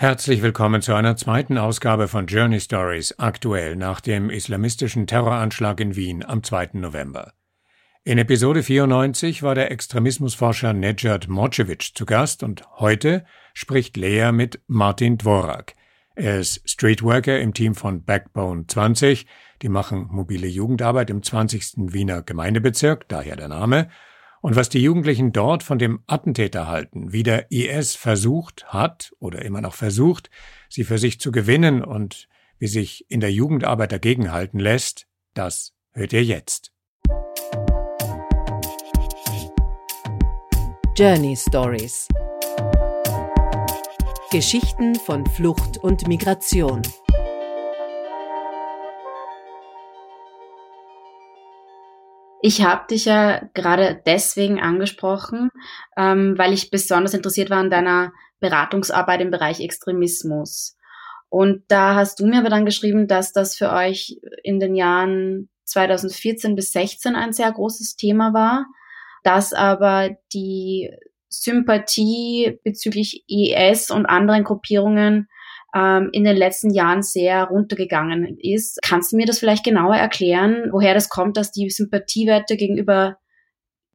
Herzlich willkommen zu einer zweiten Ausgabe von Journey Stories, aktuell nach dem islamistischen Terroranschlag in Wien am 2. November. In Episode 94 war der Extremismusforscher Nejad Morcevic zu Gast und heute spricht Lea mit Martin Dvorak. Er ist Streetworker im Team von Backbone 20, die machen mobile Jugendarbeit im 20. Wiener Gemeindebezirk, daher der Name, und was die Jugendlichen dort von dem Attentäter halten, wie der IS versucht hat oder immer noch versucht, sie für sich zu gewinnen und wie sich in der Jugendarbeit dagegenhalten lässt, das hört ihr jetzt. Journey Stories Geschichten von Flucht und Migration. Ich habe dich ja gerade deswegen angesprochen, ähm, weil ich besonders interessiert war an deiner Beratungsarbeit im Bereich Extremismus. Und da hast du mir aber dann geschrieben, dass das für euch in den Jahren 2014 bis 16 ein sehr großes Thema war, dass aber die Sympathie bezüglich IS und anderen Gruppierungen ähm, in den letzten Jahren sehr runtergegangen ist. Kannst du mir das vielleicht genauer erklären, woher das kommt, dass die Sympathiewerte gegenüber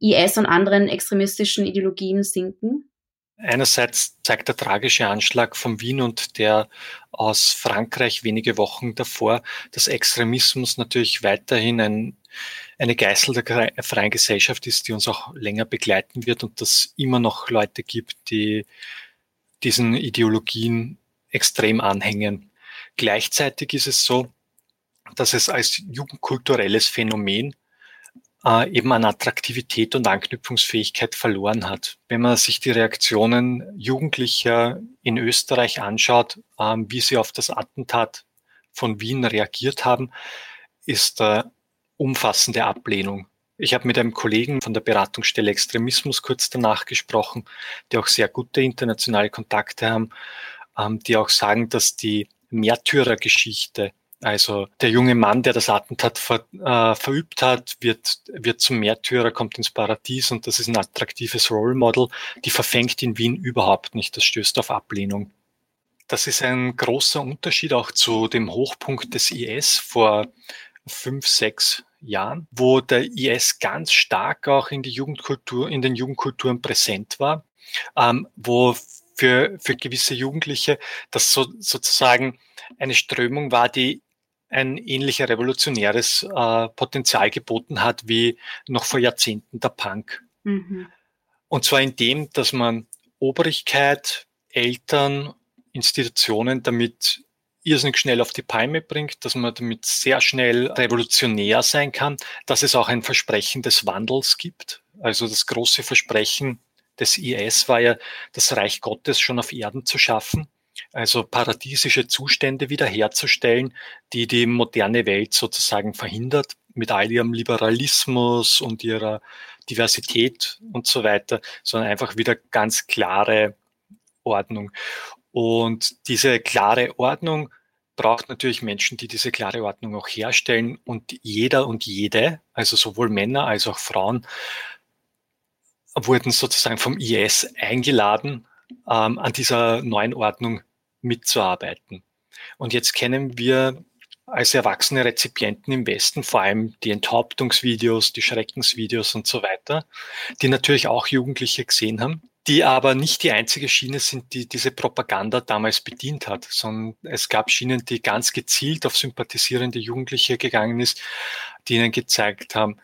IS und anderen extremistischen Ideologien sinken? Einerseits zeigt der tragische Anschlag von Wien und der aus Frankreich wenige Wochen davor, dass Extremismus natürlich weiterhin ein, eine Geißel der freien Gesellschaft ist, die uns auch länger begleiten wird und dass immer noch Leute gibt, die diesen Ideologien extrem anhängen. Gleichzeitig ist es so, dass es als jugendkulturelles Phänomen äh, eben an Attraktivität und Anknüpfungsfähigkeit verloren hat. Wenn man sich die Reaktionen Jugendlicher in Österreich anschaut, äh, wie sie auf das Attentat von Wien reagiert haben, ist äh, umfassende Ablehnung. Ich habe mit einem Kollegen von der Beratungsstelle Extremismus kurz danach gesprochen, die auch sehr gute internationale Kontakte haben ähm, die auch sagen, dass die Märtyrergeschichte, also der junge Mann, der das Attentat ver, äh, verübt hat, wird, wird zum Märtyrer, kommt ins Paradies und das ist ein attraktives Role Model, die verfängt in Wien überhaupt nicht. Das stößt auf Ablehnung. Das ist ein großer Unterschied auch zu dem Hochpunkt des IS vor fünf, sechs Jahren, wo der IS ganz stark auch in die Jugendkultur, in den Jugendkulturen präsent war, ähm, wo für, für gewisse Jugendliche, das so, sozusagen eine Strömung war, die ein ähnlicher revolutionäres äh, Potenzial geboten hat wie noch vor Jahrzehnten der Punk. Mhm. Und zwar in dem, dass man Obrigkeit, Eltern, Institutionen damit irrsinnig schnell auf die Palme bringt, dass man damit sehr schnell revolutionär sein kann, dass es auch ein Versprechen des Wandels gibt. Also das große Versprechen, des IS war ja, das Reich Gottes schon auf Erden zu schaffen, also paradiesische Zustände wiederherzustellen, die die moderne Welt sozusagen verhindert, mit all ihrem Liberalismus und ihrer Diversität und so weiter, sondern einfach wieder ganz klare Ordnung. Und diese klare Ordnung braucht natürlich Menschen, die diese klare Ordnung auch herstellen. Und jeder und jede, also sowohl Männer als auch Frauen, wurden sozusagen vom IS eingeladen, ähm, an dieser neuen Ordnung mitzuarbeiten. Und jetzt kennen wir als erwachsene Rezipienten im Westen vor allem die Enthauptungsvideos, die Schreckensvideos und so weiter, die natürlich auch Jugendliche gesehen haben, die aber nicht die einzige Schiene sind, die diese Propaganda damals bedient hat, sondern es gab Schienen, die ganz gezielt auf sympathisierende Jugendliche gegangen ist, die ihnen gezeigt haben,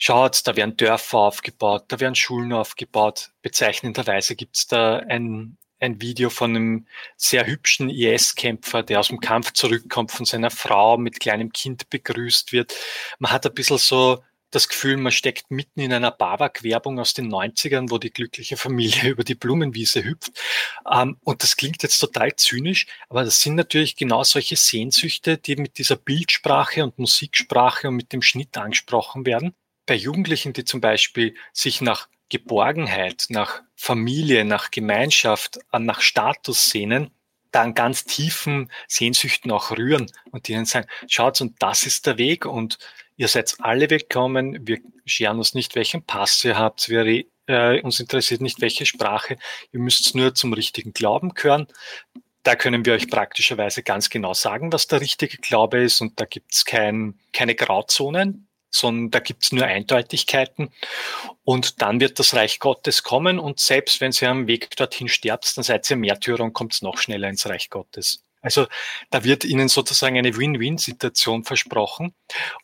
schaut, da werden Dörfer aufgebaut, da werden Schulen aufgebaut. Bezeichnenderweise gibt's da ein, ein Video von einem sehr hübschen IS-Kämpfer, der aus dem Kampf zurückkommt, von seiner Frau mit kleinem Kind begrüßt wird. Man hat ein bisschen so das Gefühl, man steckt mitten in einer Babak-Werbung aus den 90ern, wo die glückliche Familie über die Blumenwiese hüpft. Ähm, und das klingt jetzt total zynisch, aber das sind natürlich genau solche Sehnsüchte, die mit dieser Bildsprache und Musiksprache und mit dem Schnitt angesprochen werden bei Jugendlichen, die zum Beispiel sich nach Geborgenheit, nach Familie, nach Gemeinschaft, nach Status sehnen, da an ganz tiefen Sehnsüchten auch rühren und die ihnen sagen, schaut, und das ist der Weg und ihr seid alle willkommen, wir scheren uns nicht, welchen Pass ihr habt, wir, äh, uns interessiert nicht, welche Sprache, ihr müsst nur zum richtigen Glauben gehören. Da können wir euch praktischerweise ganz genau sagen, was der richtige Glaube ist und da gibt es kein, keine Grauzonen, sondern da gibt es nur Eindeutigkeiten. Und dann wird das Reich Gottes kommen und selbst wenn ihr am Weg dorthin sterbt, dann seid ihr Märtyrer und kommt noch schneller ins Reich Gottes. Also da wird Ihnen sozusagen eine Win-Win-Situation versprochen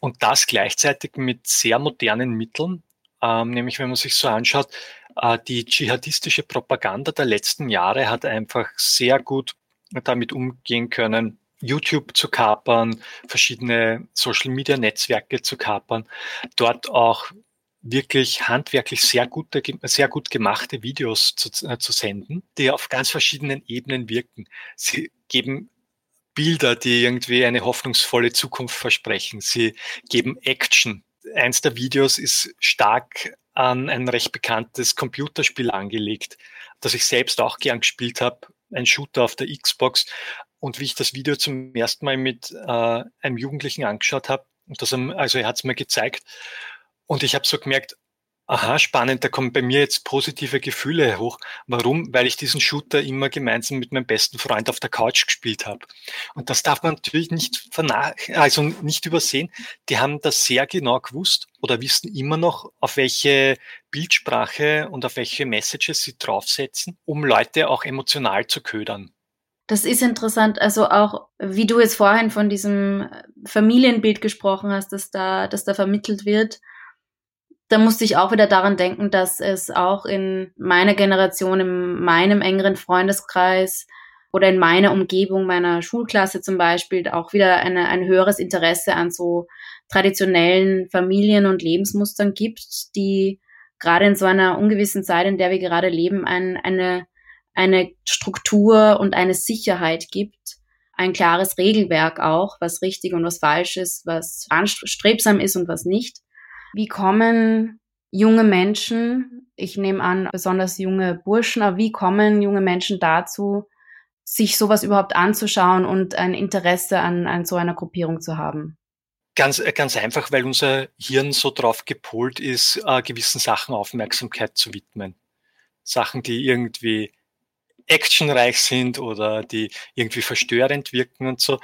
und das gleichzeitig mit sehr modernen Mitteln, ähm, nämlich wenn man sich so anschaut, äh, die dschihadistische Propaganda der letzten Jahre hat einfach sehr gut damit umgehen können, YouTube zu kapern, verschiedene Social-Media-Netzwerke zu kapern, dort auch wirklich handwerklich sehr gute, sehr gut gemachte Videos zu, äh, zu senden, die auf ganz verschiedenen Ebenen wirken. Sie geben Bilder, die irgendwie eine hoffnungsvolle Zukunft versprechen. Sie geben Action. Eins der Videos ist stark an ein recht bekanntes Computerspiel angelegt, das ich selbst auch gern gespielt habe, ein Shooter auf der Xbox. Und wie ich das Video zum ersten Mal mit äh, einem Jugendlichen angeschaut habe, also er hat es mir gezeigt, und ich habe so gemerkt, aha, spannend, da kommen bei mir jetzt positive Gefühle hoch. Warum? Weil ich diesen Shooter immer gemeinsam mit meinem besten Freund auf der Couch gespielt habe. Und das darf man natürlich nicht also nicht übersehen. Die haben das sehr genau gewusst oder wissen immer noch, auf welche Bildsprache und auf welche Messages sie draufsetzen, um Leute auch emotional zu ködern. Das ist interessant. Also auch, wie du jetzt vorhin von diesem Familienbild gesprochen hast, dass da, dass da vermittelt wird da musste ich auch wieder daran denken, dass es auch in meiner Generation, in meinem engeren Freundeskreis oder in meiner Umgebung, meiner Schulklasse zum Beispiel, auch wieder eine, ein höheres Interesse an so traditionellen Familien- und Lebensmustern gibt, die gerade in so einer ungewissen Zeit, in der wir gerade leben, ein, eine, eine Struktur und eine Sicherheit gibt, ein klares Regelwerk auch, was richtig und was falsch ist, was anstrebsam ist und was nicht. Wie kommen junge Menschen, ich nehme an, besonders junge Burschen, aber wie kommen junge Menschen dazu, sich sowas überhaupt anzuschauen und ein Interesse an, an so einer Gruppierung zu haben? Ganz, ganz einfach, weil unser Hirn so drauf gepolt ist, äh, gewissen Sachen Aufmerksamkeit zu widmen. Sachen, die irgendwie actionreich sind oder die irgendwie verstörend wirken und so.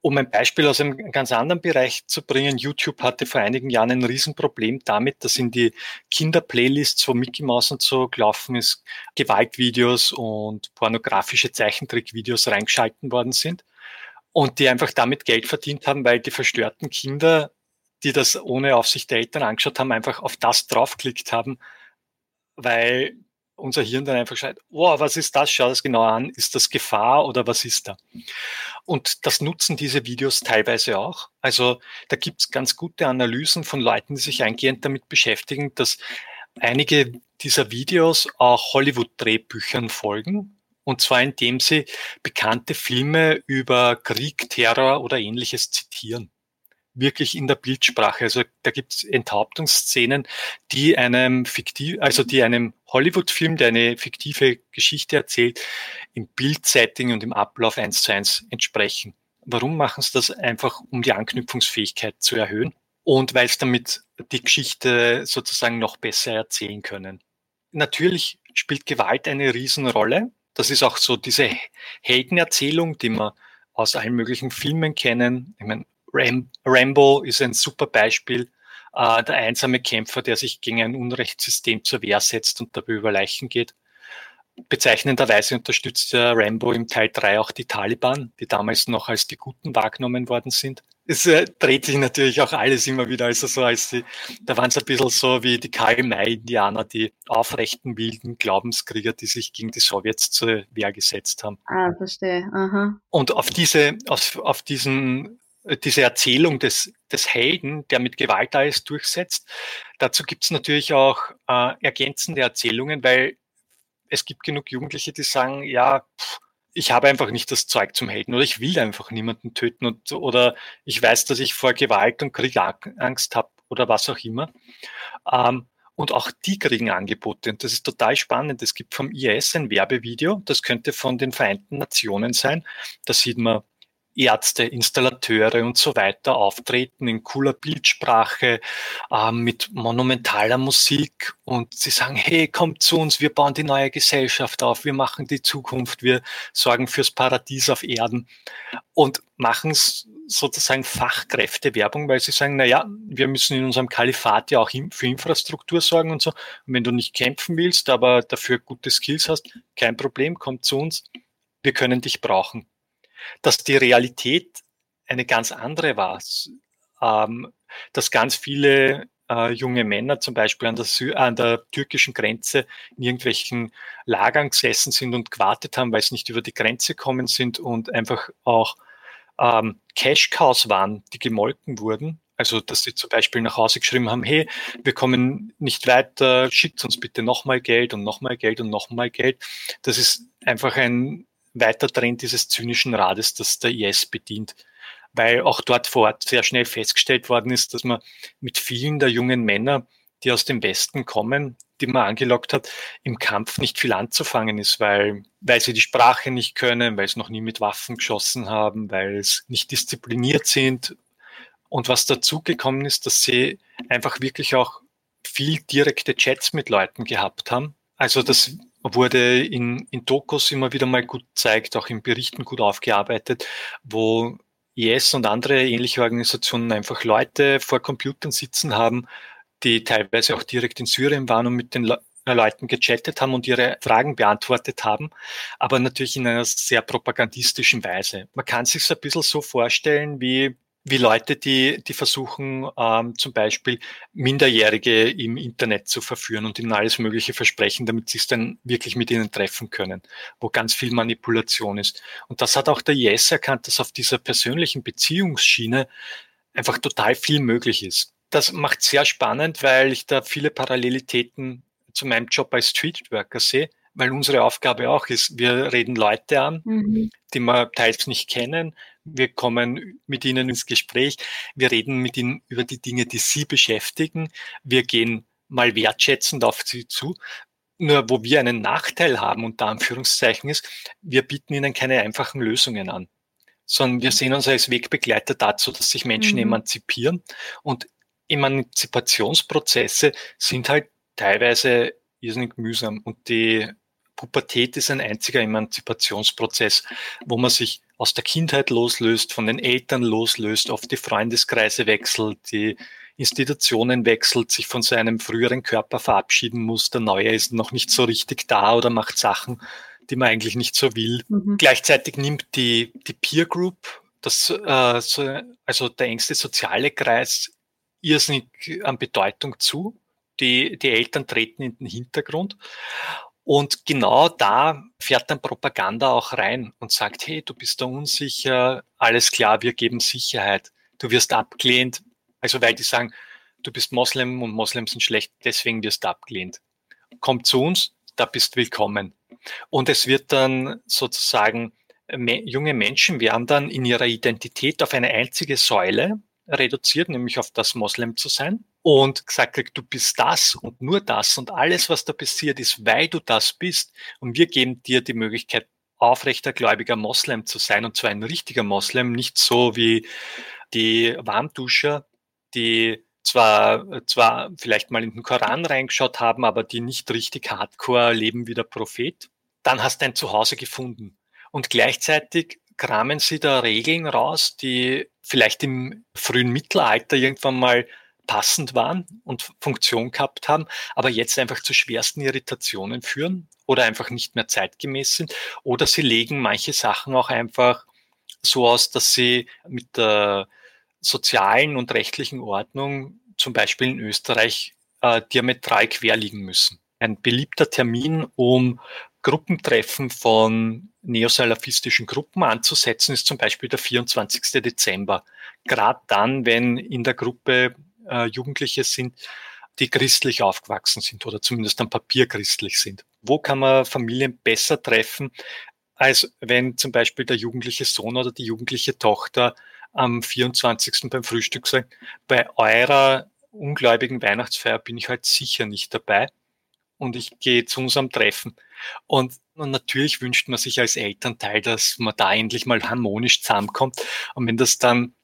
Um ein Beispiel aus einem ganz anderen Bereich zu bringen, YouTube hatte vor einigen Jahren ein Riesenproblem damit, dass in die Kinder-Playlists, wo Mickey Mouse und so gelaufen ist, Gewaltvideos und pornografische Zeichentrickvideos reingeschalten worden sind und die einfach damit Geld verdient haben, weil die verstörten Kinder, die das ohne Aufsicht der Eltern angeschaut haben, einfach auf das draufklickt haben, weil unser Hirn dann einfach schreit, oh, was ist das? Schau das genau an. Ist das Gefahr oder was ist da? Und das nutzen diese Videos teilweise auch. Also da gibt es ganz gute Analysen von Leuten, die sich eingehend damit beschäftigen, dass einige dieser Videos auch Hollywood-Drehbüchern folgen. Und zwar indem sie bekannte Filme über Krieg, Terror oder ähnliches zitieren wirklich in der Bildsprache. Also da gibt es Enthauptungsszenen, die einem fiktiv, also die einem Hollywood-Film, der eine fiktive Geschichte erzählt, im Bildsetting und im Ablauf eins zu eins entsprechen. Warum machen sie das? Einfach, um die Anknüpfungsfähigkeit zu erhöhen und weil es damit die Geschichte sozusagen noch besser erzählen können. Natürlich spielt Gewalt eine Riesenrolle. Das ist auch so diese Heldenerzählung, die man aus allen möglichen Filmen kennen. Ich meine, Ram Rambo ist ein super Beispiel. Äh, der einsame Kämpfer, der sich gegen ein Unrechtssystem zur Wehr setzt und dabei über Leichen geht. Bezeichnenderweise unterstützt der Rambo im Teil 3 auch die Taliban, die damals noch als die Guten wahrgenommen worden sind. Es äh, dreht sich natürlich auch alles immer wieder, also so als die, da waren es ein bisschen so wie die Karl-May-Indianer, die aufrechten, wilden Glaubenskrieger, die sich gegen die Sowjets zur Wehr gesetzt haben. Ah, verstehe. Aha. Und auf diese, auf, auf diesen diese Erzählung des, des Helden, der mit Gewalt alles durchsetzt. Dazu gibt es natürlich auch äh, ergänzende Erzählungen, weil es gibt genug Jugendliche, die sagen, ja, pff, ich habe einfach nicht das Zeug zum Helden oder ich will einfach niemanden töten und, oder ich weiß, dass ich vor Gewalt und Krieg Angst habe oder was auch immer. Ähm, und auch die kriegen Angebote. Und das ist total spannend. Es gibt vom IS ein Werbevideo, das könnte von den Vereinten Nationen sein. Da sieht man Ärzte, Installateure und so weiter auftreten in cooler Bildsprache, äh, mit monumentaler Musik und sie sagen, hey, kommt zu uns, wir bauen die neue Gesellschaft auf, wir machen die Zukunft, wir sorgen fürs Paradies auf Erden und machen sozusagen Fachkräftewerbung, weil sie sagen, na ja, wir müssen in unserem Kalifat ja auch für Infrastruktur sorgen und so. Und wenn du nicht kämpfen willst, aber dafür gute Skills hast, kein Problem, komm zu uns, wir können dich brauchen dass die Realität eine ganz andere war. Ähm, dass ganz viele äh, junge Männer zum Beispiel an der, an der türkischen Grenze in irgendwelchen Lagern gesessen sind und gewartet haben, weil sie nicht über die Grenze kommen sind und einfach auch ähm, Cash-Cows waren, die gemolken wurden. Also, dass sie zum Beispiel nach Hause geschrieben haben, hey, wir kommen nicht weiter, schickt uns bitte nochmal Geld und nochmal Geld und nochmal Geld. Das ist einfach ein weiter Trend dieses zynischen Rades, das der IS bedient. Weil auch dort vor Ort sehr schnell festgestellt worden ist, dass man mit vielen der jungen Männer, die aus dem Westen kommen, die man angelockt hat, im Kampf nicht viel anzufangen ist, weil, weil sie die Sprache nicht können, weil sie noch nie mit Waffen geschossen haben, weil sie nicht diszipliniert sind. Und was dazu gekommen ist, dass sie einfach wirklich auch viel direkte Chats mit Leuten gehabt haben. Also das wurde in, in Dokus immer wieder mal gut gezeigt, auch in Berichten gut aufgearbeitet, wo IS und andere ähnliche Organisationen einfach Leute vor Computern sitzen haben, die teilweise auch direkt in Syrien waren und mit den Le Leuten gechattet haben und ihre Fragen beantwortet haben, aber natürlich in einer sehr propagandistischen Weise. Man kann sich es ein bisschen so vorstellen wie wie Leute, die, die versuchen, ähm, zum Beispiel Minderjährige im Internet zu verführen und ihnen alles Mögliche versprechen, damit sie es dann wirklich mit ihnen treffen können, wo ganz viel Manipulation ist. Und das hat auch der IS erkannt, dass auf dieser persönlichen Beziehungsschiene einfach total viel möglich ist. Das macht sehr spannend, weil ich da viele Parallelitäten zu meinem Job als Streetworker sehe weil unsere Aufgabe auch ist, wir reden Leute an, mhm. die wir teils nicht kennen. Wir kommen mit ihnen ins Gespräch. Wir reden mit ihnen über die Dinge, die sie beschäftigen. Wir gehen mal wertschätzend auf sie zu. Nur wo wir einen Nachteil haben, unter Anführungszeichen, ist, wir bieten ihnen keine einfachen Lösungen an, sondern wir sehen uns als Wegbegleiter dazu, dass sich Menschen mhm. emanzipieren. Und Emanzipationsprozesse sind halt teilweise irrsinnig mühsam. Und die Pubertät ist ein einziger Emanzipationsprozess, wo man sich aus der Kindheit loslöst, von den Eltern loslöst, oft die Freundeskreise wechselt, die Institutionen wechselt, sich von seinem früheren Körper verabschieden muss, der neue ist noch nicht so richtig da oder macht Sachen, die man eigentlich nicht so will. Mhm. Gleichzeitig nimmt die, die Peer Group, das, äh, so, also der engste soziale Kreis, irrsinnig an Bedeutung zu. Die, die Eltern treten in den Hintergrund. Und genau da fährt dann Propaganda auch rein und sagt, hey, du bist da unsicher, alles klar, wir geben Sicherheit. Du wirst abgelehnt. Also weil die sagen, du bist Moslem und Moslems sind schlecht, deswegen wirst du abgelehnt. Komm zu uns, da bist willkommen. Und es wird dann sozusagen, junge Menschen werden dann in ihrer Identität auf eine einzige Säule reduziert, nämlich auf das Moslem zu sein und gesagt kriegt, du bist das und nur das und alles, was da passiert, ist, weil du das bist. Und wir geben dir die Möglichkeit, aufrechter gläubiger Moslem zu sein und zwar ein richtiger Moslem, nicht so wie die Warmduscher, die zwar, zwar vielleicht mal in den Koran reingeschaut haben, aber die nicht richtig hardcore leben wie der Prophet. Dann hast du ein Zuhause gefunden. Und gleichzeitig kramen sie da Regeln raus, die vielleicht im frühen Mittelalter irgendwann mal passend waren und Funktion gehabt haben, aber jetzt einfach zu schwersten Irritationen führen oder einfach nicht mehr zeitgemäß sind. Oder sie legen manche Sachen auch einfach so aus, dass sie mit der sozialen und rechtlichen Ordnung zum Beispiel in Österreich äh, diametral quer liegen müssen. Ein beliebter Termin, um Gruppentreffen von neosalafistischen Gruppen anzusetzen, ist zum Beispiel der 24. Dezember. Gerade dann, wenn in der Gruppe äh, Jugendliche sind, die christlich aufgewachsen sind oder zumindest am Papier christlich sind. Wo kann man Familien besser treffen, als wenn zum Beispiel der jugendliche Sohn oder die jugendliche Tochter am 24. beim Frühstück sagt, bei eurer ungläubigen Weihnachtsfeier bin ich halt sicher nicht dabei und ich gehe zu unserem Treffen. Und Und natürlich wünscht man sich als Elternteil, dass man da endlich mal harmonisch zusammenkommt. Und wenn das dann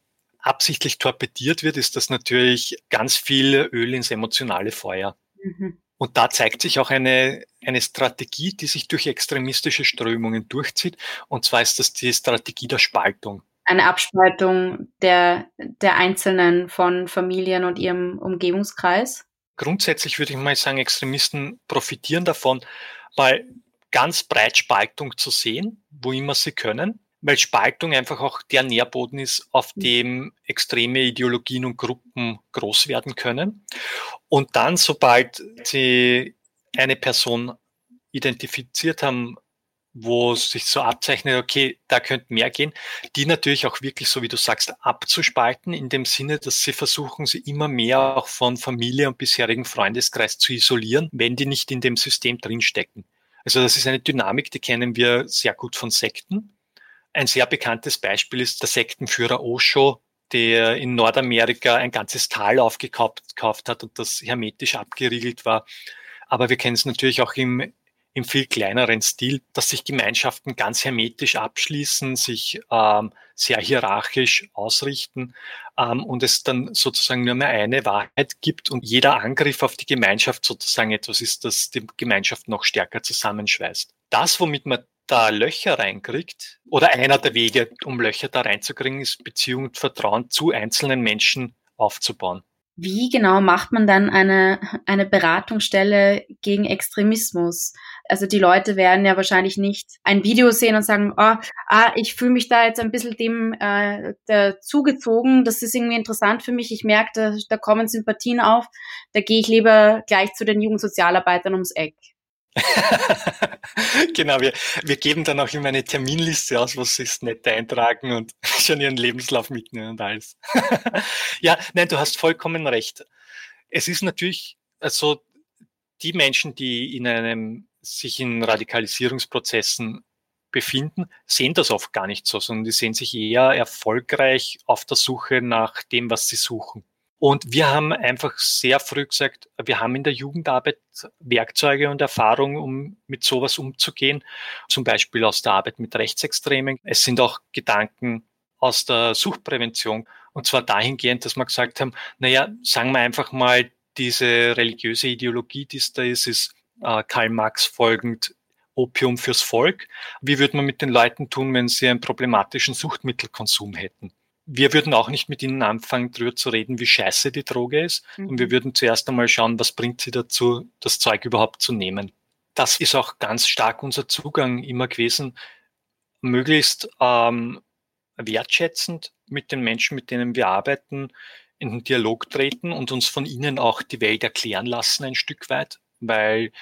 absichtlich torpediert wird, ist das natürlich ganz viel Öl ins emotionale Feuer. Mhm. Und da zeigt sich auch eine, eine Strategie, die sich durch extremistische Strömungen durchzieht. Und zwar ist das die Strategie der Spaltung. Eine Abspaltung der, der Einzelnen von Familien und ihrem Umgebungskreis? Grundsätzlich würde ich mal sagen, Extremisten profitieren davon, mal ganz breit Spaltung zu sehen, wo immer sie können weil Spaltung einfach auch der Nährboden ist, auf mhm. dem extreme Ideologien und Gruppen groß werden können. Und dann, sobald sie eine Person identifiziert haben, wo sich so abzeichnet, okay, da könnte mehr gehen, die natürlich auch wirklich, so wie du sagst, abzuspalten, in dem Sinne, dass sie versuchen, sie immer mehr auch von Familie und bisherigen Freundeskreis zu isolieren, wenn die nicht in dem System drinstecken. Also das ist eine Dynamik, die kennen wir sehr gut von Sekten. Ein sehr bekanntes Beispiel ist der Sektenführer Osho, der in Nordamerika ein ganzes Tal aufgekauft hat und das hermetisch abgeriegelt war. Aber wir kennen es natürlich auch im, im viel kleineren Stil, dass sich Gemeinschaften ganz hermetisch abschließen, sich ähm, sehr hierarchisch ausrichten ähm, und es dann sozusagen nur mehr eine Wahrheit gibt und jeder Angriff auf die Gemeinschaft sozusagen etwas ist, das die Gemeinschaft noch stärker zusammenschweißt. Das, womit man da Löcher reinkriegt, oder einer der Wege, um Löcher da reinzukriegen, ist Beziehung und Vertrauen zu einzelnen Menschen aufzubauen. Wie genau macht man dann eine, eine Beratungsstelle gegen Extremismus? Also die Leute werden ja wahrscheinlich nicht ein Video sehen und sagen, oh, ah, ich fühle mich da jetzt ein bisschen dem äh, der zugezogen, das ist irgendwie interessant für mich, ich merke, da, da kommen Sympathien auf, da gehe ich lieber gleich zu den Jugendsozialarbeitern ums Eck. genau, wir, wir geben dann auch immer eine Terminliste aus, was sie es nett eintragen und schon ihren Lebenslauf mitnehmen und alles. ja, nein, du hast vollkommen recht. Es ist natürlich, also die Menschen, die in einem, sich in Radikalisierungsprozessen befinden, sehen das oft gar nicht so, sondern die sehen sich eher erfolgreich auf der Suche nach dem, was sie suchen. Und wir haben einfach sehr früh gesagt, wir haben in der Jugendarbeit Werkzeuge und Erfahrung, um mit sowas umzugehen. Zum Beispiel aus der Arbeit mit Rechtsextremen. Es sind auch Gedanken aus der Suchtprävention. Und zwar dahingehend, dass wir gesagt haben, naja, sagen wir einfach mal, diese religiöse Ideologie, die es da ist, ist äh, Karl Marx folgend Opium fürs Volk. Wie würde man mit den Leuten tun, wenn sie einen problematischen Suchtmittelkonsum hätten? Wir würden auch nicht mit ihnen anfangen, darüber zu reden, wie scheiße die Droge ist. Mhm. Und wir würden zuerst einmal schauen, was bringt sie dazu, das Zeug überhaupt zu nehmen. Das ist auch ganz stark unser Zugang immer gewesen, möglichst ähm, wertschätzend mit den Menschen, mit denen wir arbeiten, in den Dialog treten und uns von ihnen auch die Welt erklären lassen ein Stück weit, weil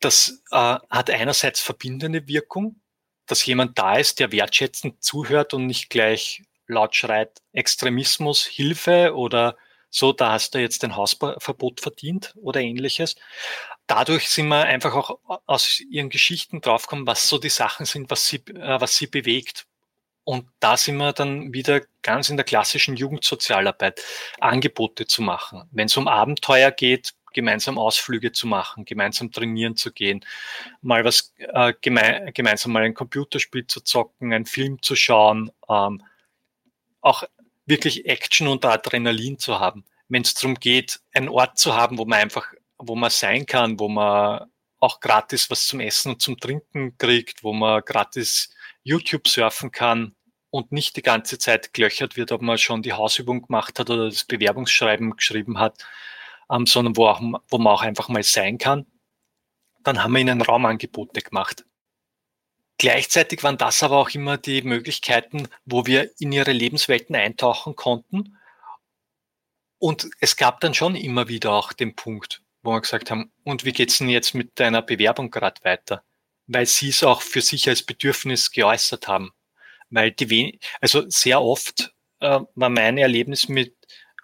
das äh, hat einerseits verbindende Wirkung, dass jemand da ist, der wertschätzend zuhört und nicht gleich laut schreit Extremismus, Hilfe oder so, da hast du jetzt ein Hausverbot verdient oder ähnliches. Dadurch sind wir einfach auch aus ihren Geschichten draufgekommen, was so die Sachen sind, was sie, äh, was sie bewegt. Und da sind wir dann wieder ganz in der klassischen Jugendsozialarbeit, Angebote zu machen. Wenn es um Abenteuer geht, gemeinsam Ausflüge zu machen, gemeinsam trainieren zu gehen, mal was äh, geme gemeinsam mal ein Computerspiel zu zocken, einen Film zu schauen, ähm, auch wirklich Action und Adrenalin zu haben. Wenn es darum geht, einen Ort zu haben, wo man einfach, wo man sein kann, wo man auch gratis was zum Essen und zum Trinken kriegt, wo man gratis YouTube surfen kann und nicht die ganze Zeit gelöchert wird, ob man schon die Hausübung gemacht hat oder das Bewerbungsschreiben geschrieben hat, ähm, sondern wo, auch, wo man auch einfach mal sein kann. Dann haben wir ihnen Raumangebote gemacht. Gleichzeitig waren das aber auch immer die Möglichkeiten, wo wir in ihre Lebenswelten eintauchen konnten. Und es gab dann schon immer wieder auch den Punkt, wo wir gesagt haben, und wie geht's denn jetzt mit deiner Bewerbung gerade weiter? Weil sie es auch für sich als Bedürfnis geäußert haben. Weil die, also sehr oft äh, war mein Erlebnis mit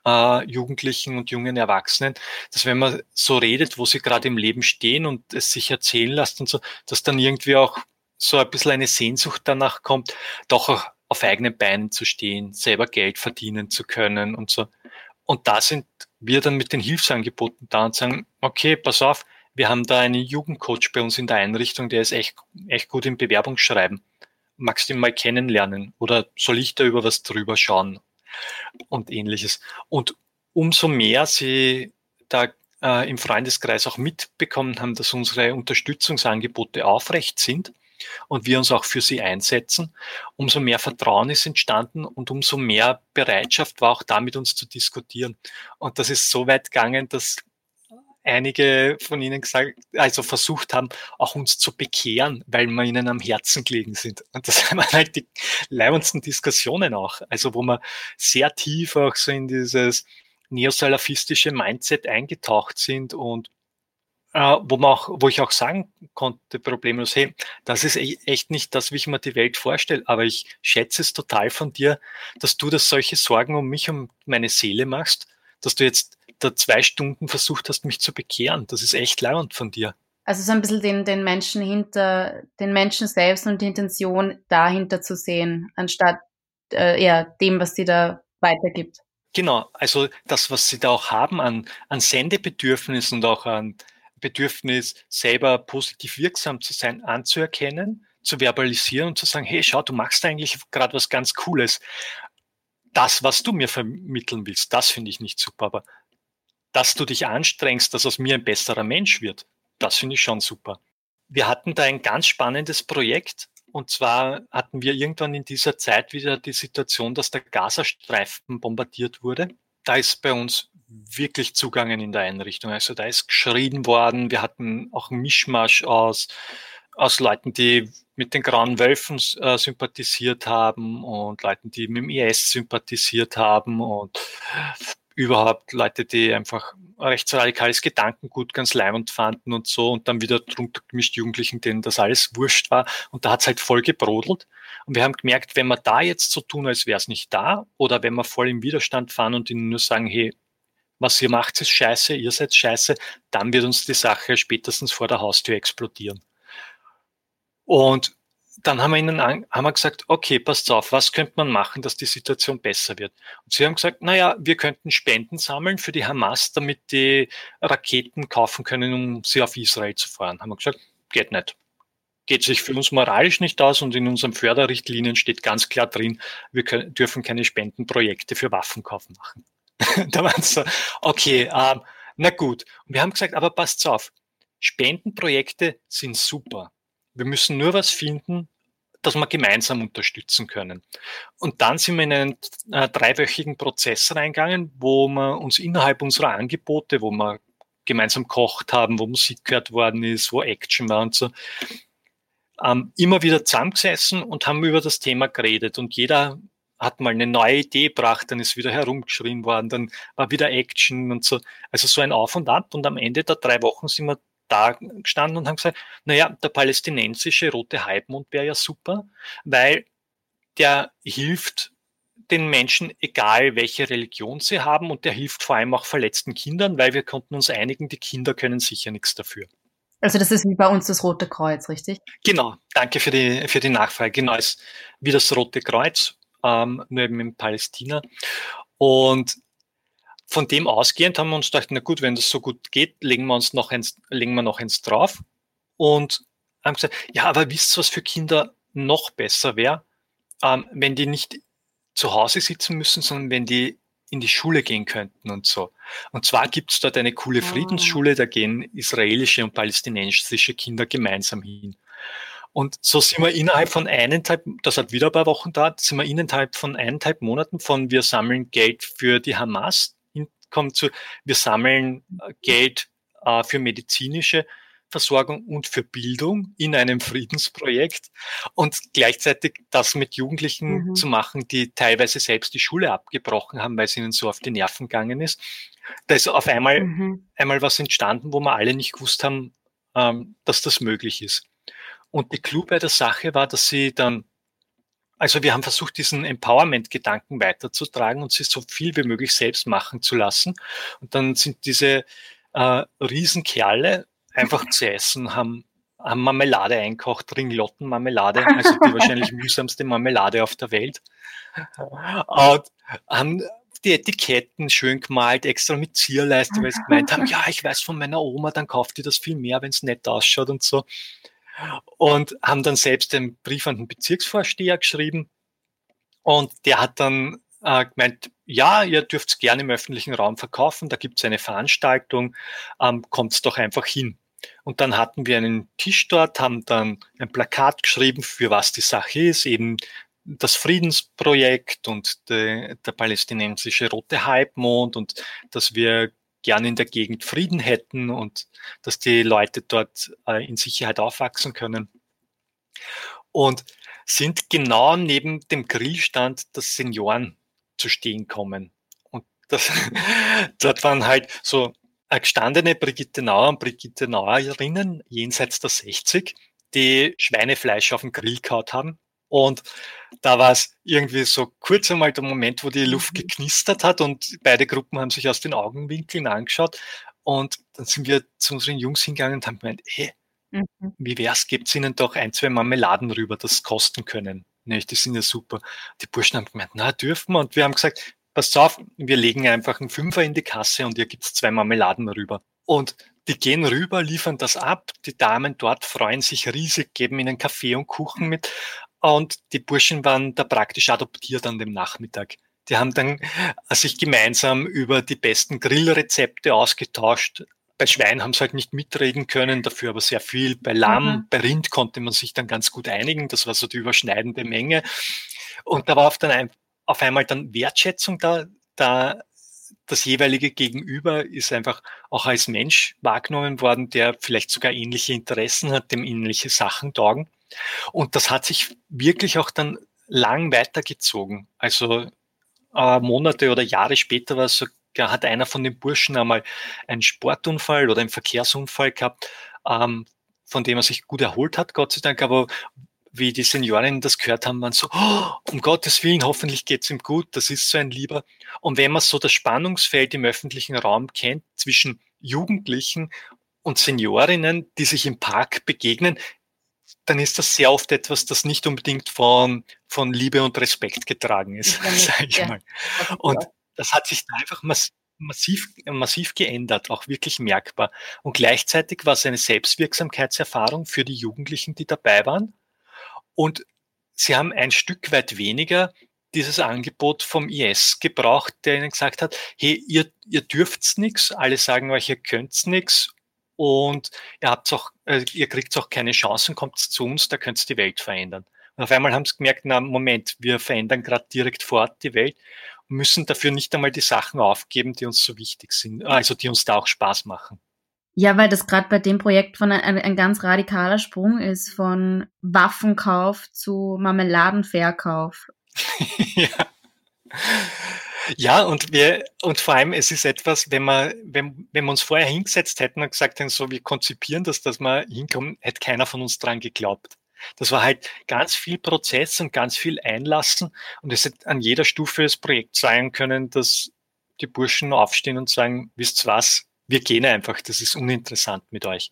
äh, Jugendlichen und jungen Erwachsenen, dass wenn man so redet, wo sie gerade im Leben stehen und es sich erzählen lässt und so, dass dann irgendwie auch so ein bisschen eine Sehnsucht danach kommt, doch auch auf eigenen Beinen zu stehen, selber Geld verdienen zu können und so. Und da sind wir dann mit den Hilfsangeboten da und sagen, okay, pass auf, Wir haben da einen Jugendcoach bei uns in der Einrichtung, der ist echt, echt gut im Bewerbungsschreiben. Magst du ihn mal kennenlernen? Oder soll ich da über was drüber schauen? Und ähnliches. Und umso mehr sie da äh, im Freundeskreis auch mitbekommen haben, dass unsere Unterstützungsangebote aufrecht sind und wir uns auch für sie einsetzen, umso mehr Vertrauen ist entstanden und umso mehr Bereitschaft war auch da mit uns zu diskutieren. Und das ist so weit gegangen, dass einige von ihnen gesagt, also versucht haben, auch uns zu bekehren, weil wir ihnen am Herzen gelegen sind. Und das waren halt die leibendsten Diskussionen auch. Also wo man sehr tief auch so in dieses neosalafistische Mindset eingetaucht sind und wo man auch, wo ich auch sagen konnte, problemlos, hey, das ist e-, echt nicht das, wie ich mir die Welt vorstelle, aber ich schätze es total von dir, dass du das solche Sorgen um mich, um meine Seele machst, dass du jetzt da zwei Stunden versucht hast, mich zu bekehren. Das ist echt leibend von dir. Also so ein bisschen den, den Menschen hinter, den Menschen selbst und die Intention dahinter zu sehen, anstatt äh, ja, dem, was sie da weitergibt. Genau, also das, was sie da auch haben an, an Sendebedürfnis und auch an Bedürfnis, selber positiv wirksam zu sein, anzuerkennen, zu verbalisieren und zu sagen, hey, schau, du machst eigentlich gerade was ganz Cooles. Das, was du mir vermitteln willst, das finde ich nicht super, aber dass du dich anstrengst, dass aus mir ein besserer Mensch wird, das finde ich schon super. Wir hatten da ein ganz spannendes Projekt, und zwar hatten wir irgendwann in dieser Zeit wieder die Situation, dass der Gazastreifen bombardiert wurde. Da ist bei uns wirklich zugangen in der Einrichtung. Also da ist geschrien worden. Wir hatten auch einen Mischmasch aus, aus Leuten, die mit den grauen Wölfen äh, sympathisiert haben und Leuten, die mit dem IS sympathisiert haben und überhaupt Leute, die einfach rechtsradikales Gedankengut ganz leimend fanden und so und dann wieder drunter gemischt Jugendlichen, denen das alles wurscht war und da hat's halt voll gebrodelt und wir haben gemerkt, wenn wir da jetzt so tun, als wäre es nicht da oder wenn wir voll im Widerstand fahren und ihnen nur sagen, hey, was ihr macht, ist scheiße, ihr seid scheiße, dann wird uns die Sache spätestens vor der Haustür explodieren. Und dann haben wir ihnen an, haben wir gesagt, okay, passt auf, was könnte man machen, dass die Situation besser wird? Und sie haben gesagt, naja, wir könnten Spenden sammeln für die Hamas, damit die Raketen kaufen können, um sie auf Israel zu fahren. Haben wir gesagt, geht nicht. Geht sich für uns moralisch nicht aus und in unseren Förderrichtlinien steht ganz klar drin, wir können, dürfen keine Spendenprojekte für Waffenkauf machen. da waren so, okay, ähm, na gut. Und wir haben gesagt, aber passt auf, Spendenprojekte sind super. Wir müssen nur was finden, das wir gemeinsam unterstützen können. Und dann sind wir in einen äh, dreiwöchigen Prozess reingegangen, wo wir uns innerhalb unserer Angebote, wo wir gemeinsam kocht haben, wo Musik gehört worden ist, wo Action war und so, ähm, immer wieder zusammengesessen und haben über das Thema geredet. Und jeder hat mal eine neue Idee gebracht, dann ist wieder herumgeschrien worden, dann war wieder Action und so. Also so ein Auf und Ab. Und am Ende der drei Wochen sind wir da gestanden und haben gesagt, naja, der palästinensische rote Halbmond wäre ja super, weil der hilft den Menschen, egal welche Religion sie haben, und der hilft vor allem auch verletzten Kindern, weil wir konnten uns einigen, die Kinder können sicher nichts dafür. Also das ist wie bei uns das Rote Kreuz, richtig? Genau, danke für die, für die Nachfrage. Genau, ist wie das Rote Kreuz ähm, nur eben in Palästina. Und von dem ausgehend haben wir uns gedacht, na gut, wenn das so gut geht, legen wir uns noch eins, legen wir noch eins drauf. Und haben gesagt, ja, aber wisst ihr, was für Kinder noch besser wäre, ähm, wenn die nicht zu Hause sitzen müssen, sondern wenn die in die Schule gehen könnten und so. Und zwar gibt es dort eine coole ah. Friedensschule, da gehen israelische und palästinensische Kinder gemeinsam hin. Und so sind wir innerhalb von eineinhalb, das hat wieder ein paar Wochen dauert, sind wir innerhalb von eineinhalb Monaten von wir sammeln Geld für die Hamas, hinkommen zu wir sammeln äh, Geld äh, für medizinische Versorgung und für Bildung in einem Friedensprojekt und gleichzeitig das mit Jugendlichen mhm. zu machen, die teilweise selbst die Schule abgebrochen haben, weil es ihnen so auf die Nerven gegangen ist. Da ist auf einmal, mhm. einmal was entstanden, wo wir alle nicht gewusst haben, ähm, dass das möglich ist. Und die Clou bei der Sache war, dass sie dann, also wir haben versucht, diesen Empowerment-Gedanken weiterzutragen und sie so viel wie möglich selbst machen zu lassen. Und dann sind diese äh, Riesenkerle einfach gesessen, haben, haben Marmelade einkocht, Ringlottenmarmelade, also die wahrscheinlich mühsamste Marmelade auf der Welt. Und haben die Etiketten schön gemalt, extra mit Zierleiste, weil sie gemeint haben, ja, ich weiß von meiner Oma, dann kauft ihr das viel mehr, wenn es nett ausschaut und so. Und haben dann selbst den Brief an den Bezirksvorsteher geschrieben. Und der hat dann äh, gemeint, ja, ihr dürft es gerne im öffentlichen Raum verkaufen, da gibt es eine Veranstaltung, ähm, kommt doch einfach hin. Und dann hatten wir einen Tisch dort, haben dann ein Plakat geschrieben, für was die Sache ist, eben das Friedensprojekt und de, der palästinensische Rote Halbmond und dass wir gerne in der Gegend Frieden hätten und dass die Leute dort äh, in Sicherheit aufwachsen können. Und sind genau neben dem Grillstand des Senioren zu stehen kommen. Und das, dort waren halt so gestandene Brigitte Nauer und Brigitte Nauerinnen jenseits der 60, die Schweinefleisch auf den Grill kaut haben. Und da war es irgendwie so kurz einmal der Moment, wo die Luft mhm. geknistert hat und beide Gruppen haben sich aus den Augenwinkeln angeschaut. Und dann sind wir zu unseren Jungs hingegangen und haben gemeint, hey, mhm. wie wär's, gebt's ihnen doch ein, zwei Marmeladen rüber, das kosten können. Nicht, die sind ja super. Die Burschen haben gemeint, na, dürfen wir. Und wir haben gesagt, passt auf, wir legen einfach einen Fünfer in die Kasse und ihr gibt's zwei Marmeladen rüber. Und die gehen rüber, liefern das ab. Die Damen dort freuen sich riesig, geben ihnen Kaffee und Kuchen mit. Und die Burschen waren da praktisch adoptiert an dem Nachmittag. Die haben dann sich gemeinsam über die besten Grillrezepte ausgetauscht. Bei Schwein haben sie halt nicht mitreden können, dafür aber sehr viel. Bei Lamm, mhm. bei Rind konnte man sich dann ganz gut einigen. Das war so die überschneidende Menge. Und da war auf, dann auf einmal dann Wertschätzung da, da das jeweilige Gegenüber ist einfach auch als Mensch wahrgenommen worden, der vielleicht sogar ähnliche Interessen hat, dem ähnliche Sachen taugen. Und das hat sich wirklich auch dann lang weitergezogen. Also äh, Monate oder Jahre später war es sogar, hat einer von den Burschen einmal einen Sportunfall oder einen Verkehrsunfall gehabt, ähm, von dem er sich gut erholt hat, Gott sei Dank, aber wie die Seniorinnen das gehört haben, waren so, oh, um Gottes Willen, hoffentlich geht's ihm gut, das ist so ein Lieber. Und wenn man so das Spannungsfeld im öffentlichen Raum kennt zwischen Jugendlichen und Seniorinnen, die sich im Park begegnen, dann ist das sehr oft etwas, das nicht unbedingt von, von Liebe und Respekt getragen ist, sage ich ja. mal. Und das hat sich da einfach massiv, massiv geändert, auch wirklich merkbar. Und gleichzeitig war es eine Selbstwirksamkeitserfahrung für die Jugendlichen, die dabei waren. Und sie haben ein Stück weit weniger dieses Angebot vom IS gebraucht, der ihnen gesagt hat, hey, ihr, ihr dürft's nix, alle sagen euch, ihr könnt's nix und ihr habt auch, äh, ihr kriegt auch keine Chancen, kommt zu uns, da könnt ihr die Welt verändern. Und auf einmal haben sie gemerkt, na Moment, wir verändern gerade direkt vor Ort die Welt und müssen dafür nicht einmal die Sachen aufgeben, die uns so wichtig sind, also die uns da auch Spaß machen. Ja, weil das gerade bei dem Projekt von ein, ein, ganz radikaler Sprung ist von Waffenkauf zu Marmeladenverkauf. ja. Ja, und wir, und vor allem, es ist etwas, wenn wir, wenn, wenn wir uns vorher hingesetzt hätten und gesagt hätten, so, wir konzipieren das, dass wir hinkommen, hätte keiner von uns dran geglaubt. Das war halt ganz viel Prozess und ganz viel Einlassen und es hätte an jeder Stufe des Projekts sein können, dass die Burschen aufstehen und sagen, wisst was, wir gehen einfach, das ist uninteressant mit euch.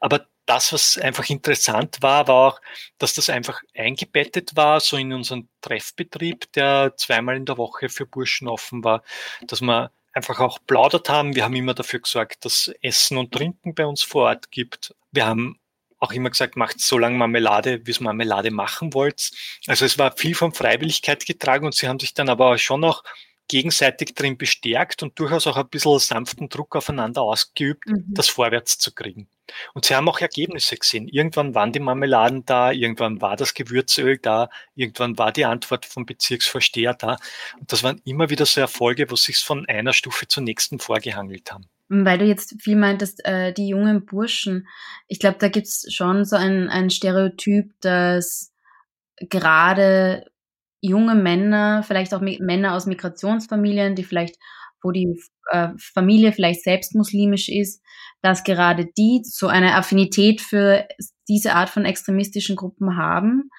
Aber das, was einfach interessant war, war auch, dass das einfach eingebettet war, so in unseren Treffbetrieb, der zweimal in der Woche für Burschen offen war, dass wir einfach auch plaudert haben. Wir haben immer dafür gesorgt, dass Essen und Trinken bei uns vor Ort gibt. Wir haben auch immer gesagt, macht so lange Marmelade, wie es Marmelade machen wollt. Also es war viel von Freiwilligkeit getragen und sie haben sich dann aber auch schon noch gegenseitig drin bestärkt und durchaus auch ein bisschen sanften Druck aufeinander ausgeübt, mhm. das vorwärts zu kriegen. Und sie haben auch Ergebnisse gesehen. Irgendwann waren die Marmeladen da, irgendwann war das Gewürzöl da, irgendwann war die Antwort vom Bezirksvorsteher da. Und das waren immer wieder so Erfolge, wo sich von einer Stufe zur nächsten vorgehangelt haben. Weil du jetzt viel meintest, äh, die jungen Burschen. Ich glaube, da gibt's schon so ein, ein Stereotyp, dass gerade junge Männer, vielleicht auch Männer aus Migrationsfamilien, die vielleicht, wo die äh, Familie vielleicht selbst muslimisch ist, dass gerade die so eine Affinität für diese Art von extremistischen Gruppen haben.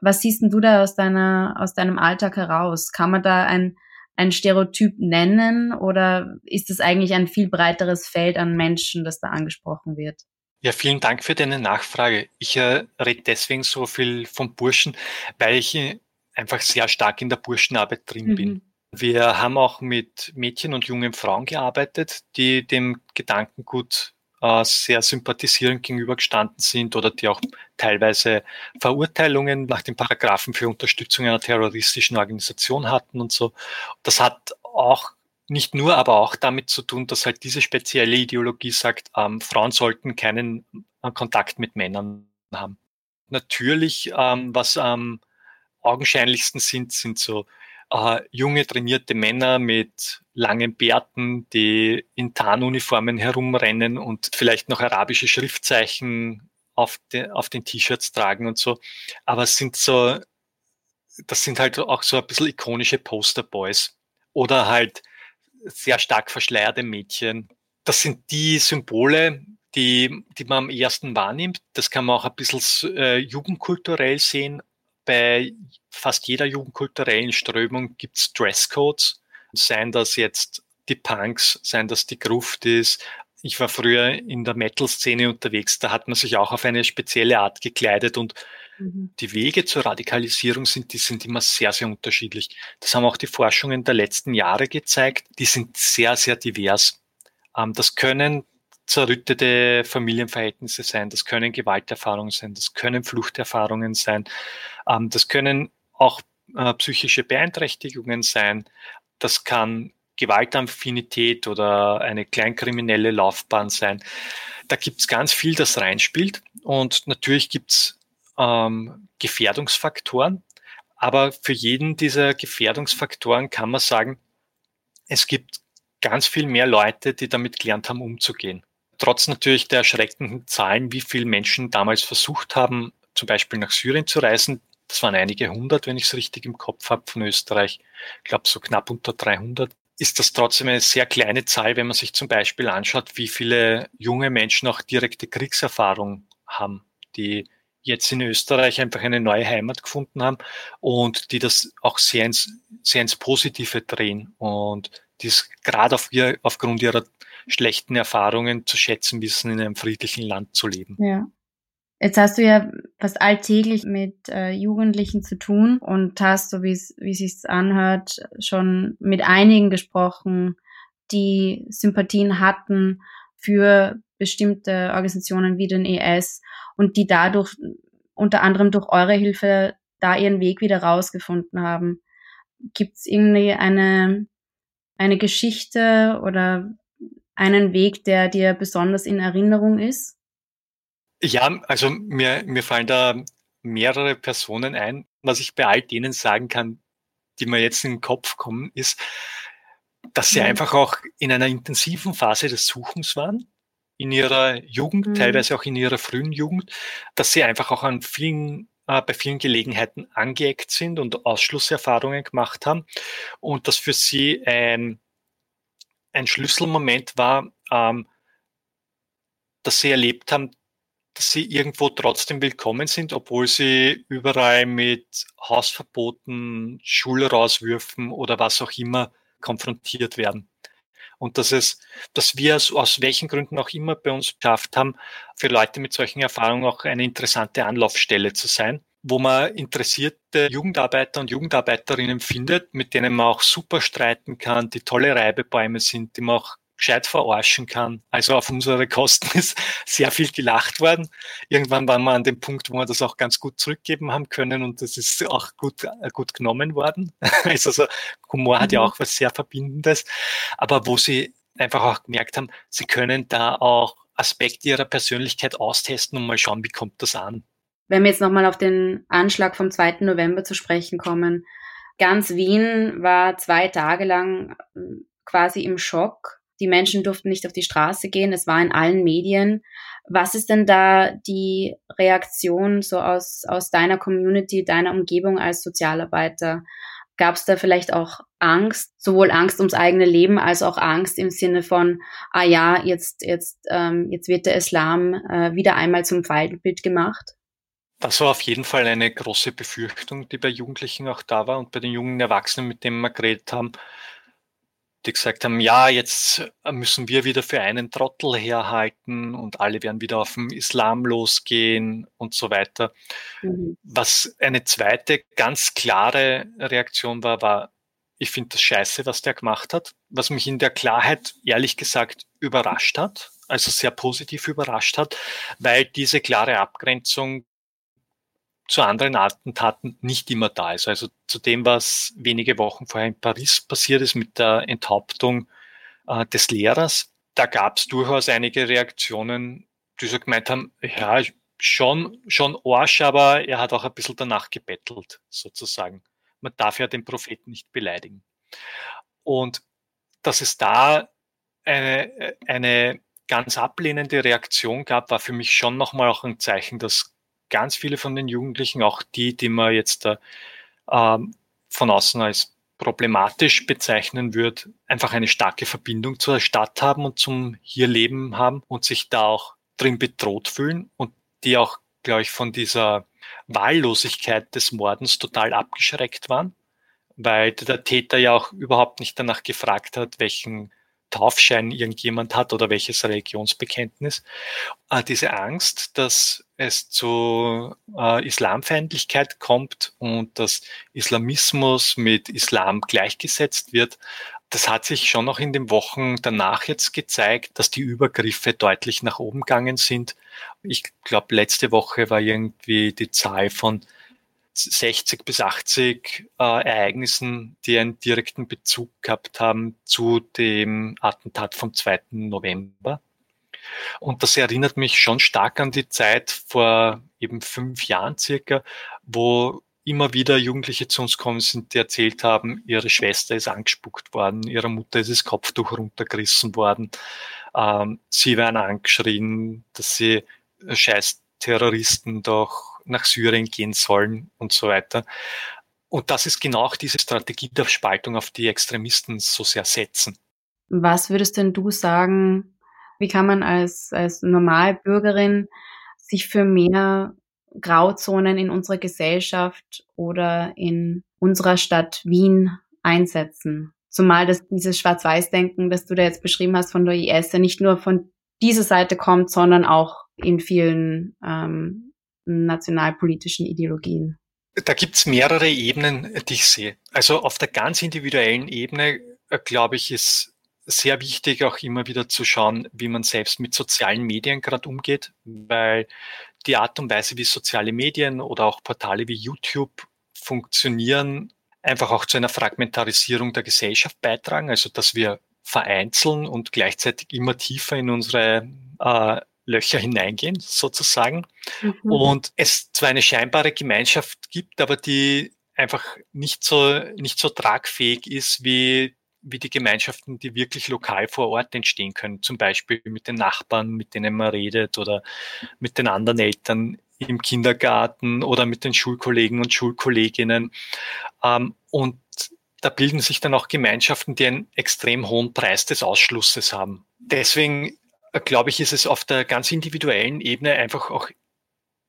Was siehst denn du da aus deiner, aus deinem Alltag heraus? Kann man da ein, ein Stereotyp nennen oder ist es eigentlich ein viel breiteres Feld an Menschen, das da angesprochen wird? Ja, vielen Dank für deine Nachfrage. Ich äh, rede deswegen so viel vom Burschen, weil ich äh, einfach sehr stark in der Burschenarbeit drin mhm. bin. Wir haben auch mit Mädchen und jungen Frauen gearbeitet, die dem Gedankengut äh, sehr sympathisierend gegenübergestanden sind oder die auch teilweise Verurteilungen nach den Paragraphen für Unterstützung einer terroristischen Organisation hatten und so. Das hat auch nicht nur, aber auch damit zu tun, dass halt diese spezielle Ideologie sagt, ähm, Frauen sollten keinen äh, Kontakt mit Männern haben. Natürlich, ähm, was am augenscheinlichsten sind, sind so äh, junge, trainierte Männer mit langen Bärten, die in Tarnuniformen herumrennen und vielleicht noch arabische Schriftzeichen auf, de, auf den T-Shirts tragen und so. Aber es sind so, das sind halt auch so ein bisschen ikonische Posterboys. Oder halt sehr stark verschleierte Mädchen. Das sind die Symbole, die, die man am ersten wahrnimmt. Das kann man auch ein bisschen äh, jugendkulturell sehen. Bei fast jeder jugendkulturellen Strömung gibt es Dresscodes. Seien das jetzt die Punks, seien das die Gruftis. Ich war früher in der Metal-Szene unterwegs, da hat man sich auch auf eine spezielle Art gekleidet und Mhm. Die Wege zur Radikalisierung sind, die sind immer sehr, sehr unterschiedlich. Das haben auch die Forschungen der letzten Jahre gezeigt. Die sind sehr, sehr divers. Ähm, das können zerrüttete Familienverhältnisse sein, das können Gewalterfahrungen sein, das können Fluchterfahrungen sein, ähm, das können auch äh, psychische Beeinträchtigungen sein, das kann Gewaltaffinität oder eine kleinkriminelle Laufbahn sein. Da gibt es ganz viel, das reinspielt. Und natürlich gibt es ähm, Gefährdungsfaktoren. Aber für jeden dieser Gefährdungsfaktoren kann man sagen, es gibt ganz viel mehr Leute, die damit gelernt haben, umzugehen. Trotz natürlich der erschreckenden Zahlen, wie viele Menschen damals versucht haben, zum Beispiel nach Syrien zu reisen. Das waren einige hundert, wenn ich es richtig im Kopf habe, von Österreich. Ich glaube, so knapp unter 300. Ist das trotzdem eine sehr kleine Zahl, wenn man sich zum Beispiel anschaut, wie viele junge Menschen auch direkte Kriegserfahrung haben, die jetzt in Österreich einfach eine neue Heimat gefunden haben und die das auch sehr ins, sehr ins Positive drehen und dies gerade auf ihr, aufgrund ihrer schlechten Erfahrungen zu schätzen wissen, in einem friedlichen Land zu leben. Ja. Jetzt hast du ja fast alltäglich mit äh, Jugendlichen zu tun und hast, so wie es sich anhört, schon mit einigen gesprochen, die Sympathien hatten für bestimmte Organisationen wie den ES und die dadurch unter anderem durch eure Hilfe da ihren Weg wieder rausgefunden haben. Gibt es irgendwie eine, eine Geschichte oder einen Weg, der dir besonders in Erinnerung ist? Ja, also mir, mir fallen da mehrere Personen ein. Was ich bei all denen sagen kann, die mir jetzt in den Kopf kommen, ist, dass sie mhm. einfach auch in einer intensiven Phase des Suchens waren in ihrer Jugend, mhm. teilweise auch in ihrer frühen Jugend, dass sie einfach auch an vielen äh, bei vielen Gelegenheiten angeeckt sind und Ausschlusserfahrungen gemacht haben und das für sie ein, ein Schlüsselmoment war, ähm, dass sie erlebt haben, dass sie irgendwo trotzdem willkommen sind, obwohl sie überall mit Hausverboten, Schulrauswürfen oder was auch immer konfrontiert werden. Und dass es, dass wir es aus welchen Gründen auch immer bei uns geschafft haben, für Leute mit solchen Erfahrungen auch eine interessante Anlaufstelle zu sein, wo man interessierte Jugendarbeiter und Jugendarbeiterinnen findet, mit denen man auch super streiten kann, die tolle Reibebäume sind, die man auch gescheit verarschen kann. Also auf unsere Kosten ist sehr viel gelacht worden. Irgendwann waren wir an dem Punkt, wo wir das auch ganz gut zurückgeben haben können und das ist auch gut, äh, gut genommen worden. also so, Humor hat ja mhm. auch was sehr Verbindendes. Aber wo sie einfach auch gemerkt haben, sie können da auch Aspekte ihrer Persönlichkeit austesten und mal schauen, wie kommt das an. Wenn wir jetzt nochmal auf den Anschlag vom 2. November zu sprechen kommen. Ganz Wien war zwei Tage lang äh, quasi im Schock die Menschen durften nicht auf die Straße gehen. Es war in allen Medien. Was ist denn da die Reaktion so aus, aus deiner Community, deiner Umgebung als Sozialarbeiter? Gab es da vielleicht auch Angst, sowohl Angst ums eigene Leben als auch Angst im Sinne von, ah ja, jetzt, jetzt, ähm, jetzt wird der Islam äh, wieder einmal zum Feindbild gemacht? Das war auf jeden Fall eine große Befürchtung, die bei Jugendlichen auch da war und bei den jungen Erwachsenen, mit denen wir geredet haben die gesagt haben, ja, jetzt müssen wir wieder für einen Trottel herhalten und alle werden wieder auf den Islam losgehen und so weiter. Mhm. Was eine zweite ganz klare Reaktion war, war ich finde das scheiße, was der gemacht hat. Was mich in der Klarheit ehrlich gesagt überrascht hat, also sehr positiv überrascht hat, weil diese klare Abgrenzung zu anderen Attentaten nicht immer da ist. Also zu dem, was wenige Wochen vorher in Paris passiert ist mit der Enthauptung äh, des Lehrers, da gab es durchaus einige Reaktionen, die so gemeint haben, ja, schon, schon Arsch, aber er hat auch ein bisschen danach gebettelt, sozusagen. Man darf ja den Propheten nicht beleidigen. Und dass es da eine, eine ganz ablehnende Reaktion gab, war für mich schon nochmal auch ein Zeichen, dass ganz viele von den Jugendlichen, auch die, die man jetzt ähm, von außen als problematisch bezeichnen würde, einfach eine starke Verbindung zur Stadt haben und zum hier Leben haben und sich da auch drin bedroht fühlen und die auch, glaube ich, von dieser Wahllosigkeit des Mordens total abgeschreckt waren, weil der Täter ja auch überhaupt nicht danach gefragt hat, welchen Taufschein irgendjemand hat oder welches Religionsbekenntnis. Äh, diese Angst, dass es zu äh, Islamfeindlichkeit kommt und dass Islamismus mit Islam gleichgesetzt wird, das hat sich schon noch in den Wochen danach jetzt gezeigt, dass die Übergriffe deutlich nach oben gegangen sind. Ich glaube, letzte Woche war irgendwie die Zahl von 60 bis 80 äh, Ereignissen, die einen direkten Bezug gehabt haben zu dem Attentat vom 2. November. Und das erinnert mich schon stark an die Zeit vor eben fünf Jahren circa, wo immer wieder Jugendliche zu uns kommen sind, die erzählt haben, ihre Schwester ist angespuckt worden, ihrer Mutter ist das Kopftuch runtergerissen worden, ähm, sie werden angeschrien, dass sie äh, scheiß Terroristen doch nach Syrien gehen sollen und so weiter. Und das ist genau auch diese Strategie der Spaltung, auf die Extremisten so sehr setzen. Was würdest denn du sagen, wie kann man als, als Normalbürgerin sich für mehr Grauzonen in unserer Gesellschaft oder in unserer Stadt Wien einsetzen. Zumal das dieses Schwarz-Weiß-Denken, das du da jetzt beschrieben hast von der IS, nicht nur von dieser Seite kommt, sondern auch in vielen ähm, nationalpolitischen Ideologien. Da gibt's mehrere Ebenen, die ich sehe. Also auf der ganz individuellen Ebene, äh, glaube ich, ist sehr wichtig, auch immer wieder zu schauen, wie man selbst mit sozialen Medien gerade umgeht, weil die Art und Weise, wie soziale Medien oder auch Portale wie YouTube funktionieren, einfach auch zu einer Fragmentarisierung der Gesellschaft beitragen, also dass wir vereinzeln und gleichzeitig immer tiefer in unsere äh, Löcher hineingehen, sozusagen. Mhm. Und es zwar eine scheinbare Gemeinschaft gibt, aber die einfach nicht so, nicht so tragfähig ist wie wie die Gemeinschaften, die wirklich lokal vor Ort entstehen können. Zum Beispiel mit den Nachbarn, mit denen man redet oder mit den anderen Eltern im Kindergarten oder mit den Schulkollegen und Schulkolleginnen. Ähm, und da bilden sich dann auch Gemeinschaften, die einen extrem hohen Preis des Ausschlusses haben. Deswegen glaube ich, ist es auf der ganz individuellen Ebene einfach auch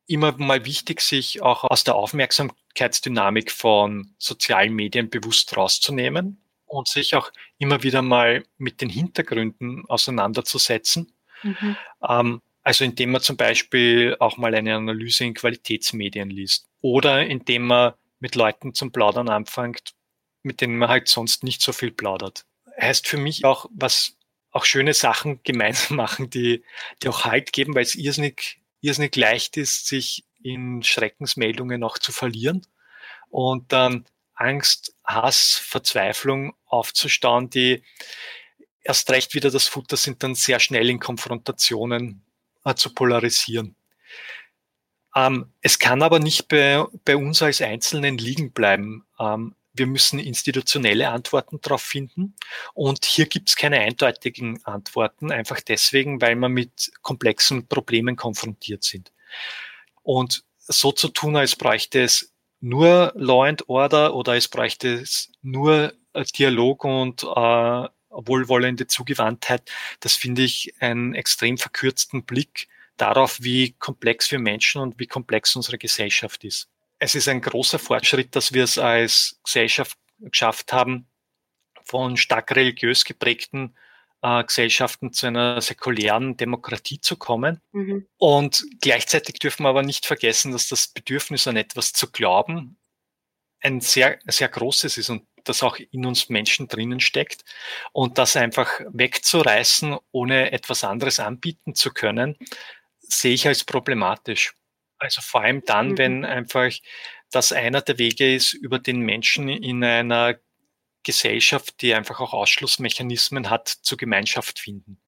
immer mal wichtig, sich auch aus der Aufmerksamkeitsdynamik von sozialen Medien bewusst rauszunehmen und sich auch immer wieder mal mit den Hintergründen auseinanderzusetzen. Mhm. Ähm, also indem man zum Beispiel auch mal eine Analyse in Qualitätsmedien liest oder indem man mit Leuten zum Plaudern anfängt, mit denen man halt sonst nicht so viel plaudert. Heißt für mich auch, was auch schöne Sachen gemeinsam machen, die, die auch Halt geben, weil es irrsinnig, irrsinnig leicht ist, sich in Schreckensmeldungen auch zu verlieren und dann Angst, Hass, Verzweiflung aufzustauen, die erst recht wieder das Futter sind, dann sehr schnell in Konfrontationen äh, zu polarisieren. Ähm, es kann aber nicht bei, bei uns als Einzelnen liegen bleiben. Ähm, wir müssen institutionelle Antworten darauf finden. Und hier gibt es keine eindeutigen Antworten, einfach deswegen, weil wir mit komplexen Problemen konfrontiert sind. Und so zu tun, als bräuchte es nur Law and Order oder es bräuchte es nur Dialog und äh, wohlwollende Zugewandtheit, das finde ich einen extrem verkürzten Blick darauf, wie komplex wir Menschen und wie komplex unsere Gesellschaft ist. Es ist ein großer Fortschritt, dass wir es als Gesellschaft geschafft haben, von stark religiös geprägten äh, Gesellschaften zu einer säkulären Demokratie zu kommen. Mhm. Und gleichzeitig dürfen wir aber nicht vergessen, dass das Bedürfnis an etwas zu glauben ein sehr, sehr großes ist. Und das auch in uns Menschen drinnen steckt. Und das einfach wegzureißen, ohne etwas anderes anbieten zu können, sehe ich als problematisch. Also vor allem dann, wenn einfach das einer der Wege ist, über den Menschen in einer Gesellschaft, die einfach auch Ausschlussmechanismen hat, zur Gemeinschaft finden.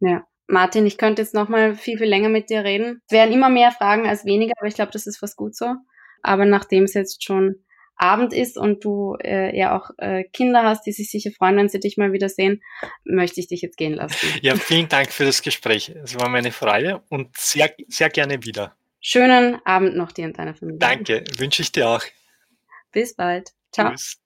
Ja. Martin, ich könnte jetzt noch mal viel, viel länger mit dir reden. Es wären immer mehr Fragen als weniger, aber ich glaube, das ist fast gut so. Aber nachdem es jetzt schon Abend ist und du äh, ja auch äh, Kinder hast, die sich sicher freuen, wenn sie dich mal wieder sehen, möchte ich dich jetzt gehen lassen. Ja, vielen Dank für das Gespräch. Es war meine Freude und sehr, sehr gerne wieder. Schönen Abend noch dir und deiner Familie. Danke, wünsche ich dir auch. Bis bald. Ciao. Tschüss.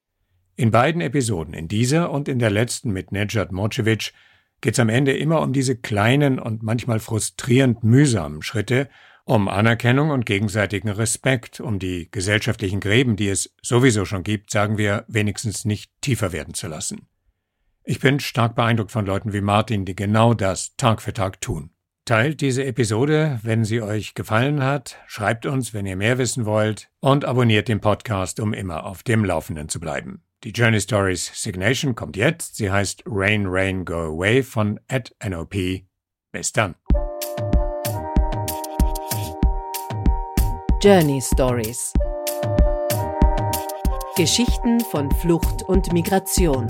In beiden Episoden, in dieser und in der letzten mit Nejad Mocevic, geht es am Ende immer um diese kleinen und manchmal frustrierend mühsamen Schritte, um Anerkennung und gegenseitigen Respekt, um die gesellschaftlichen Gräben, die es sowieso schon gibt, sagen wir, wenigstens nicht tiefer werden zu lassen. Ich bin stark beeindruckt von Leuten wie Martin, die genau das Tag für Tag tun. Teilt diese Episode, wenn sie euch gefallen hat, schreibt uns, wenn ihr mehr wissen wollt und abonniert den Podcast, um immer auf dem Laufenden zu bleiben. Die Journey Stories Signation kommt jetzt. Sie heißt Rain, Rain, Go Away von at NOP. Bis dann. Journey Stories Geschichten von Flucht und Migration